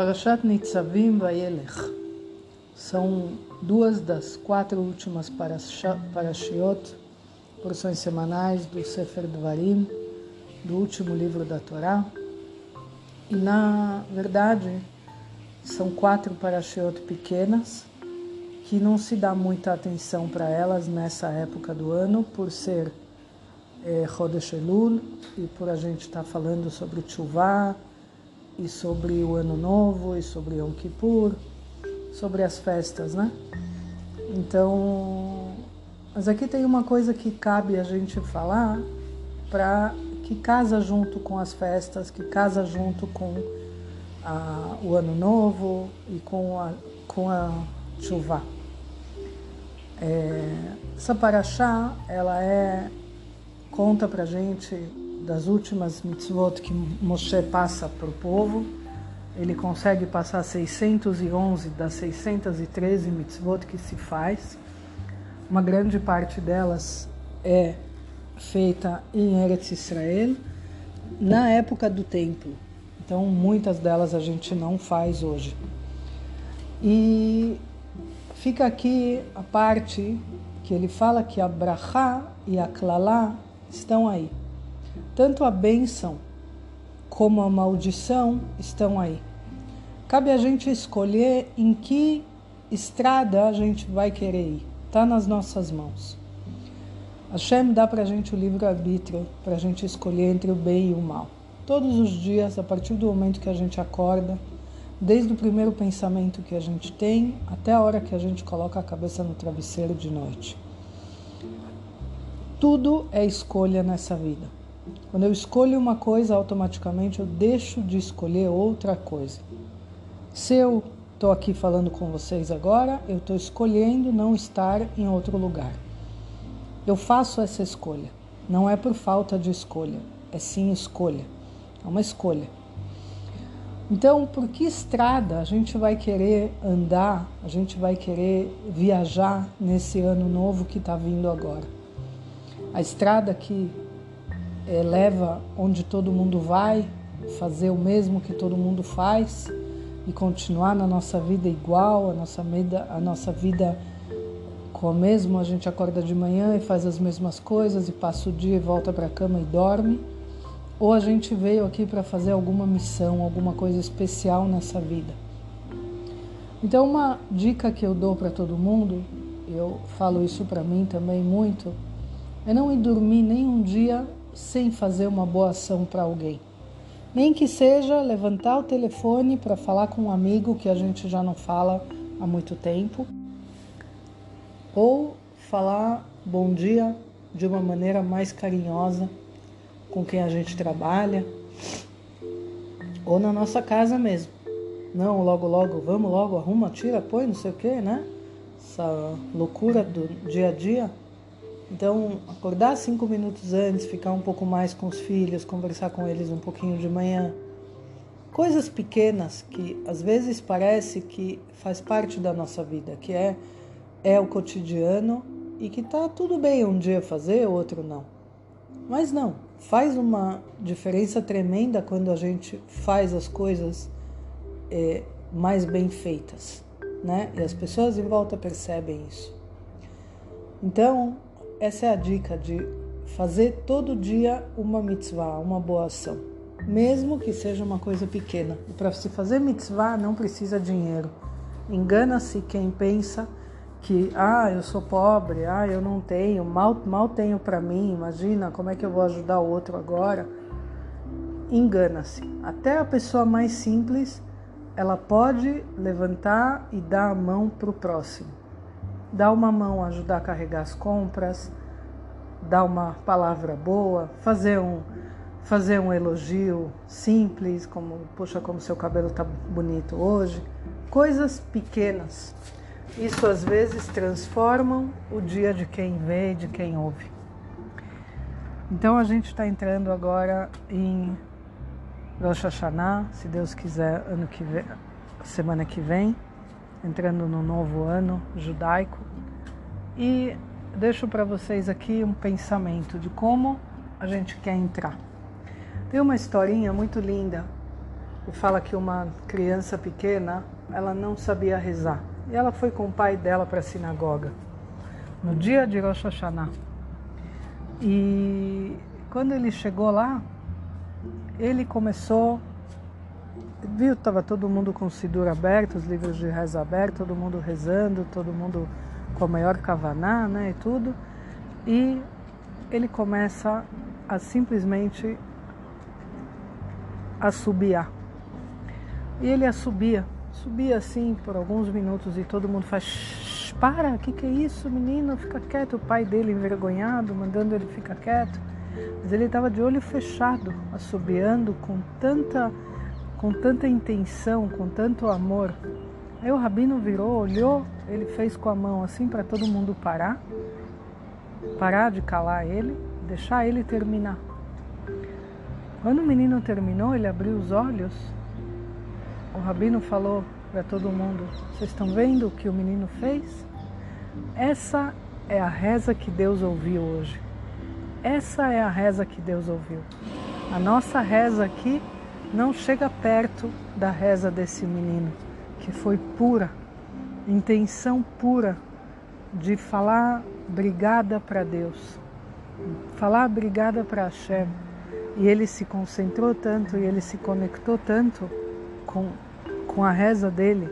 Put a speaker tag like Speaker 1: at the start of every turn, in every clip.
Speaker 1: Parashat Nitzavim Vayelech são duas das quatro últimas parashiot, porções semanais do Sefer Dvarim, do último livro da Torá. E na verdade são quatro parashiot pequenas que não se dá muita atenção para elas nessa época do ano por ser é, Elul e por a gente estar tá falando sobre Tshuva, e sobre o Ano Novo, e sobre Yom Kippur, sobre as festas, né? Então, mas aqui tem uma coisa que cabe a gente falar para que casa junto com as festas, que casa junto com a, o Ano Novo e com a, com a chuva. É, essa paraxá, ela é conta para gente das últimas mitzvot que Moshe passa para o povo, ele consegue passar 611 das 613 mitzvot que se faz. Uma grande parte delas é feita em Eretz Israel, na época do templo. Então, muitas delas a gente não faz hoje. E fica aqui a parte que ele fala que a brachá e a klalá estão aí. Tanto a bênção como a maldição estão aí. Cabe a gente escolher em que estrada a gente vai querer ir. Está nas nossas mãos. Hashem dá para a gente o livre-arbítrio, para a gente escolher entre o bem e o mal. Todos os dias, a partir do momento que a gente acorda, desde o primeiro pensamento que a gente tem até a hora que a gente coloca a cabeça no travesseiro de noite. Tudo é escolha nessa vida. Quando eu escolho uma coisa, automaticamente eu deixo de escolher outra coisa. Se eu estou aqui falando com vocês agora, eu estou escolhendo não estar em outro lugar. Eu faço essa escolha. Não é por falta de escolha, é sim escolha. É uma escolha. Então, por que estrada a gente vai querer andar, a gente vai querer viajar nesse ano novo que está vindo agora? A estrada que é, leva onde todo mundo vai, fazer o mesmo que todo mundo faz e continuar na nossa vida igual, a nossa vida, a nossa vida com o mesmo, a gente acorda de manhã e faz as mesmas coisas e passa o dia e volta para a cama e dorme, ou a gente veio aqui para fazer alguma missão, alguma coisa especial nessa vida. Então, uma dica que eu dou para todo mundo, eu falo isso para mim também muito, é não ir dormir nem um dia sem fazer uma boa ação para alguém. Nem que seja levantar o telefone para falar com um amigo que a gente já não fala há muito tempo, ou falar bom dia de uma maneira mais carinhosa com quem a gente trabalha, ou na nossa casa mesmo. Não, logo, logo, vamos logo, arruma, tira, põe, não sei o que, né? Essa loucura do dia a dia. Então, acordar cinco minutos antes, ficar um pouco mais com os filhos, conversar com eles um pouquinho de manhã. Coisas pequenas que às vezes parece que faz parte da nossa vida, que é, é o cotidiano e que tá tudo bem um dia fazer, outro não. Mas não, faz uma diferença tremenda quando a gente faz as coisas é, mais bem feitas, né? E as pessoas em volta percebem isso. Então, essa é a dica de fazer todo dia uma mitzvah, uma boa ação, mesmo que seja uma coisa pequena. E para se fazer mitzvah não precisa dinheiro. Engana-se quem pensa que ah, eu sou pobre, ah, eu não tenho, mal, mal tenho para mim, imagina como é que eu vou ajudar o outro agora. Engana-se. Até a pessoa mais simples, ela pode levantar e dar a mão para o próximo dar uma mão, ajudar a carregar as compras, dar uma palavra boa, fazer um fazer um elogio simples, como poxa, como seu cabelo está bonito hoje, coisas pequenas. Isso às vezes transformam o dia de quem vê e de quem ouve. Então a gente está entrando agora em Rosh Hashanah, se Deus quiser, ano que vem, semana que vem entrando no novo ano judaico. E deixo para vocês aqui um pensamento de como a gente quer entrar. Tem uma historinha muito linda e fala que uma criança pequena, ela não sabia rezar. E ela foi com o pai dela para a sinagoga no dia de Rosh Hashanah. E quando ele chegou lá, ele começou, viu, estava todo mundo com o Sidur aberto, os livros de reza abertos, todo mundo rezando, todo mundo com a maior kavaná, né, e tudo. E ele começa a simplesmente assobiar. E ele assobia, subia assim por alguns minutos e todo mundo faz para, o que, que é isso, menino? Fica quieto. O pai dele envergonhado, mandando ele ficar quieto. Mas ele estava de olho fechado, assobiando com tanta, com tanta intenção, com tanto amor. Aí o rabino virou, olhou, ele fez com a mão assim para todo mundo parar, parar de calar ele, deixar ele terminar. Quando o menino terminou, ele abriu os olhos o rabino falou para todo mundo: Vocês estão vendo o que o menino fez? Essa é a reza que Deus ouviu hoje. Essa é a reza que Deus ouviu. A nossa reza aqui não chega perto da reza desse menino, que foi pura, intenção pura de falar brigada para Deus, falar brigada para Hashem. E ele se concentrou tanto e ele se conectou tanto com, com a reza dele,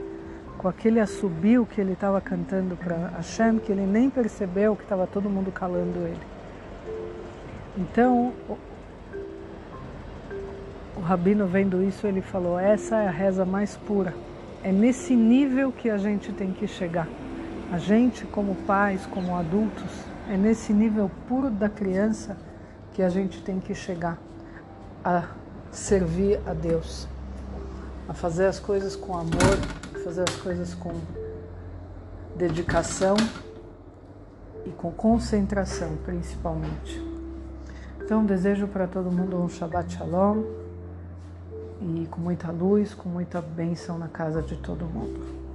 Speaker 1: com aquele assobio que ele estava cantando para Hashem, que ele nem percebeu que estava todo mundo calando ele. Então, rabino vendo isso, ele falou: essa é a reza mais pura. É nesse nível que a gente tem que chegar. A gente, como pais, como adultos, é nesse nível puro da criança que a gente tem que chegar a servir a Deus a fazer as coisas com amor, a fazer as coisas com dedicação e com concentração, principalmente. Então, desejo para todo mundo um Shabbat Shalom e com muita luz, com muita bênção na casa de todo mundo.